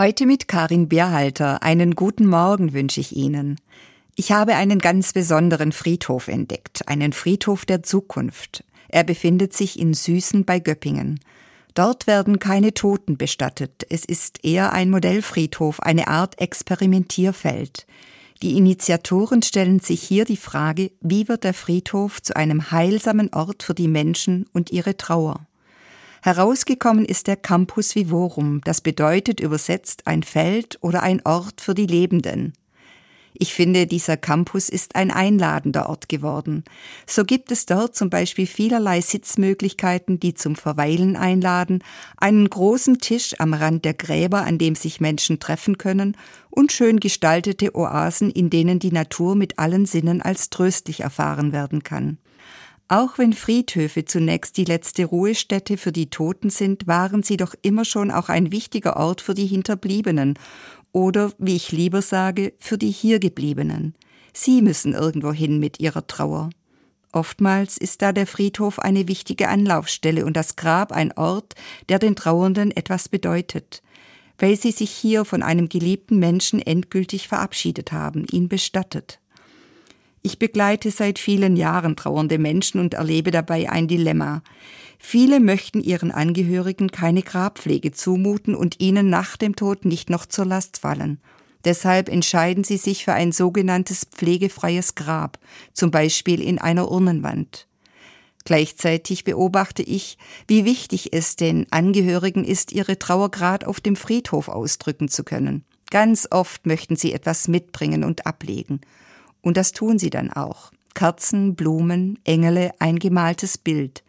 Heute mit Karin Bärhalter. Einen guten Morgen wünsche ich Ihnen. Ich habe einen ganz besonderen Friedhof entdeckt, einen Friedhof der Zukunft. Er befindet sich in Süßen bei Göppingen. Dort werden keine Toten bestattet. Es ist eher ein Modellfriedhof, eine Art Experimentierfeld. Die Initiatoren stellen sich hier die Frage, wie wird der Friedhof zu einem heilsamen Ort für die Menschen und ihre Trauer? Herausgekommen ist der Campus Vivorum, das bedeutet übersetzt ein Feld oder ein Ort für die Lebenden. Ich finde, dieser Campus ist ein einladender Ort geworden. So gibt es dort zum Beispiel vielerlei Sitzmöglichkeiten, die zum Verweilen einladen, einen großen Tisch am Rand der Gräber, an dem sich Menschen treffen können, und schön gestaltete Oasen, in denen die Natur mit allen Sinnen als tröstlich erfahren werden kann. Auch wenn Friedhöfe zunächst die letzte Ruhestätte für die Toten sind, waren sie doch immer schon auch ein wichtiger Ort für die Hinterbliebenen oder, wie ich lieber sage, für die Hiergebliebenen. Sie müssen irgendwo hin mit ihrer Trauer. Oftmals ist da der Friedhof eine wichtige Anlaufstelle und das Grab ein Ort, der den Trauernden etwas bedeutet, weil sie sich hier von einem geliebten Menschen endgültig verabschiedet haben, ihn bestattet. Ich begleite seit vielen Jahren trauernde Menschen und erlebe dabei ein Dilemma. Viele möchten ihren Angehörigen keine Grabpflege zumuten und ihnen nach dem Tod nicht noch zur Last fallen. Deshalb entscheiden sie sich für ein sogenanntes pflegefreies Grab, zum Beispiel in einer Urnenwand. Gleichzeitig beobachte ich, wie wichtig es den Angehörigen ist, ihre Trauer grad auf dem Friedhof ausdrücken zu können. Ganz oft möchten sie etwas mitbringen und ablegen. Und das tun sie dann auch. Kerzen, Blumen, Engele, ein gemaltes Bild.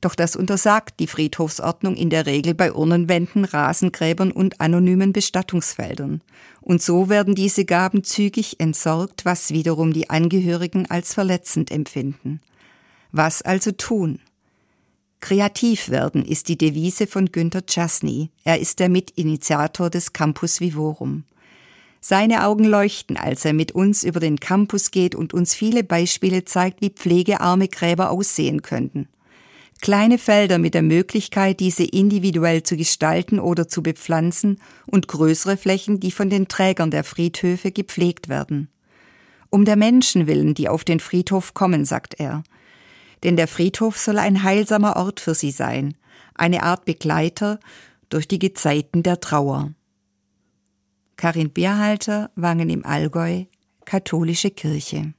Doch das untersagt die Friedhofsordnung in der Regel bei Urnenwänden, Rasengräbern und anonymen Bestattungsfeldern. Und so werden diese Gaben zügig entsorgt, was wiederum die Angehörigen als verletzend empfinden. Was also tun? Kreativ werden ist die Devise von Günter Czasny. Er ist der Mitinitiator des Campus Vivorum. Seine Augen leuchten, als er mit uns über den Campus geht und uns viele Beispiele zeigt, wie pflegearme Gräber aussehen könnten. Kleine Felder mit der Möglichkeit, diese individuell zu gestalten oder zu bepflanzen und größere Flächen, die von den Trägern der Friedhöfe gepflegt werden. Um der Menschen willen, die auf den Friedhof kommen, sagt er. Denn der Friedhof soll ein heilsamer Ort für sie sein, eine Art Begleiter durch die Gezeiten der Trauer. Karin Bierhalter, Wangen im Allgäu, Katholische Kirche.